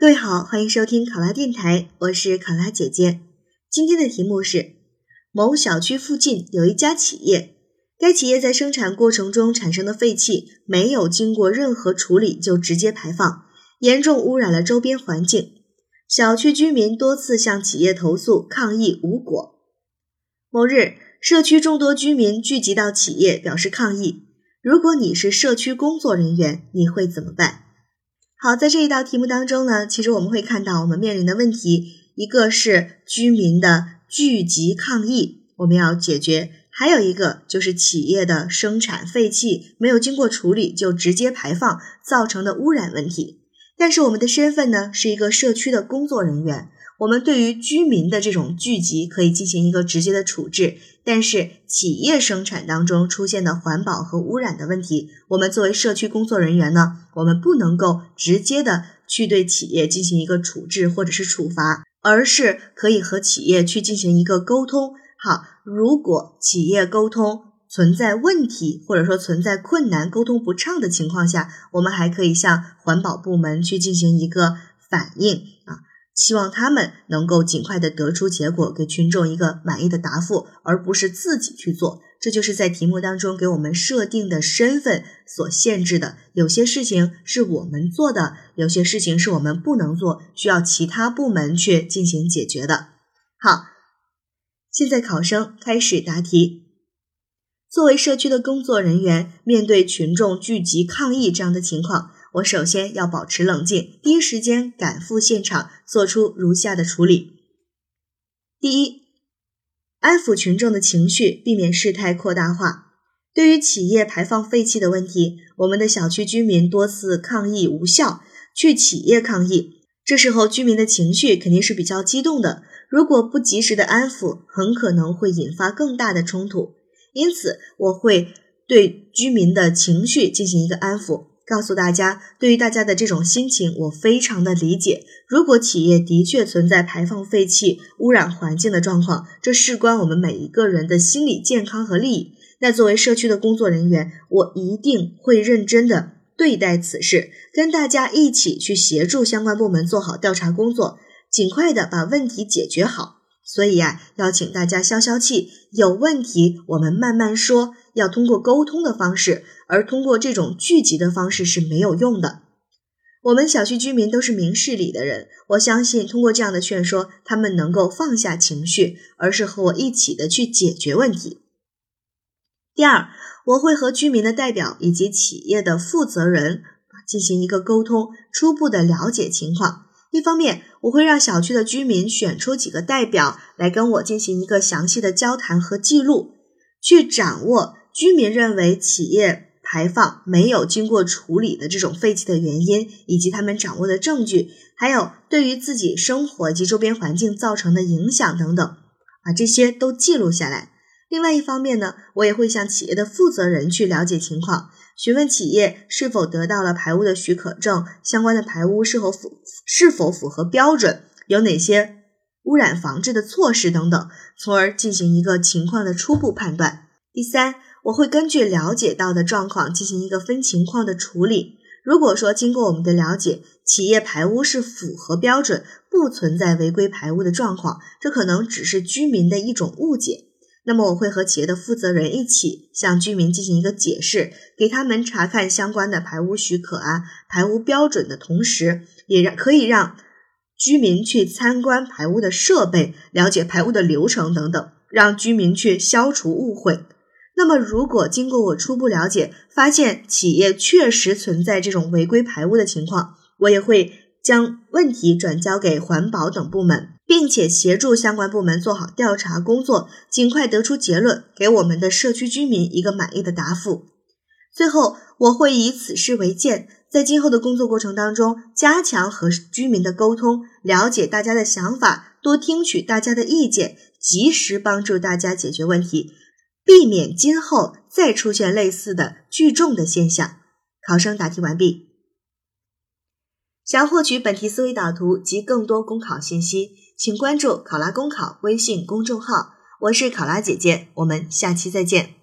各位好，欢迎收听考拉电台，我是考拉姐姐。今天的题目是：某小区附近有一家企业，该企业在生产过程中产生的废气没有经过任何处理就直接排放，严重污染了周边环境。小区居民多次向企业投诉抗议无果。某日，社区众多居民聚集到企业表示抗议。如果你是社区工作人员，你会怎么办？好，在这一道题目当中呢，其实我们会看到我们面临的问题，一个是居民的聚集抗议，我们要解决；还有一个就是企业的生产废气没有经过处理就直接排放造成的污染问题。但是我们的身份呢，是一个社区的工作人员。我们对于居民的这种聚集可以进行一个直接的处置，但是企业生产当中出现的环保和污染的问题，我们作为社区工作人员呢，我们不能够直接的去对企业进行一个处置或者是处罚，而是可以和企业去进行一个沟通。好，如果企业沟通存在问题，或者说存在困难、沟通不畅的情况下，我们还可以向环保部门去进行一个反映啊。希望他们能够尽快的得出结果，给群众一个满意的答复，而不是自己去做。这就是在题目当中给我们设定的身份所限制的。有些事情是我们做的，有些事情是我们不能做，需要其他部门去进行解决的。好，现在考生开始答题。作为社区的工作人员，面对群众聚集抗议这样的情况。我首先要保持冷静，第一时间赶赴现场，做出如下的处理：第一，安抚群众的情绪，避免事态扩大化。对于企业排放废气的问题，我们的小区居民多次抗议无效，去企业抗议。这时候居民的情绪肯定是比较激动的，如果不及时的安抚，很可能会引发更大的冲突。因此，我会对居民的情绪进行一个安抚。告诉大家，对于大家的这种心情，我非常的理解。如果企业的确存在排放废气、污染环境的状况，这事关我们每一个人的心理健康和利益。那作为社区的工作人员，我一定会认真的对待此事，跟大家一起去协助相关部门做好调查工作，尽快的把问题解决好。所以呀，要请大家消消气，有问题我们慢慢说，要通过沟通的方式，而通过这种聚集的方式是没有用的。我们小区居民都是明事理的人，我相信通过这样的劝说，他们能够放下情绪，而是和我一起的去解决问题。第二，我会和居民的代表以及企业的负责人进行一个沟通，初步的了解情况。一方面，我会让小区的居民选出几个代表来跟我进行一个详细的交谈和记录，去掌握居民认为企业排放没有经过处理的这种废气的原因，以及他们掌握的证据，还有对于自己生活及周边环境造成的影响等等，把这些都记录下来。另外一方面呢，我也会向企业的负责人去了解情况。询问企业是否得到了排污的许可证，相关的排污是否符是否符合标准，有哪些污染防治的措施等等，从而进行一个情况的初步判断。第三，我会根据了解到的状况进行一个分情况的处理。如果说经过我们的了解，企业排污是符合标准，不存在违规排污的状况，这可能只是居民的一种误解。那么我会和企业的负责人一起向居民进行一个解释，给他们查看相关的排污许可啊、排污标准的同时，也让可以让居民去参观排污的设备，了解排污的流程等等，让居民去消除误会。那么如果经过我初步了解，发现企业确实存在这种违规排污的情况，我也会将问题转交给环保等部门。并且协助相关部门做好调查工作，尽快得出结论，给我们的社区居民一个满意的答复。最后，我会以此事为鉴，在今后的工作过程当中，加强和居民的沟通，了解大家的想法，多听取大家的意见，及时帮助大家解决问题，避免今后再出现类似的聚众的现象。考生答题完毕。想获取本题思维导图及更多公考信息，请关注“考拉公考”微信公众号。我是考拉姐姐，我们下期再见。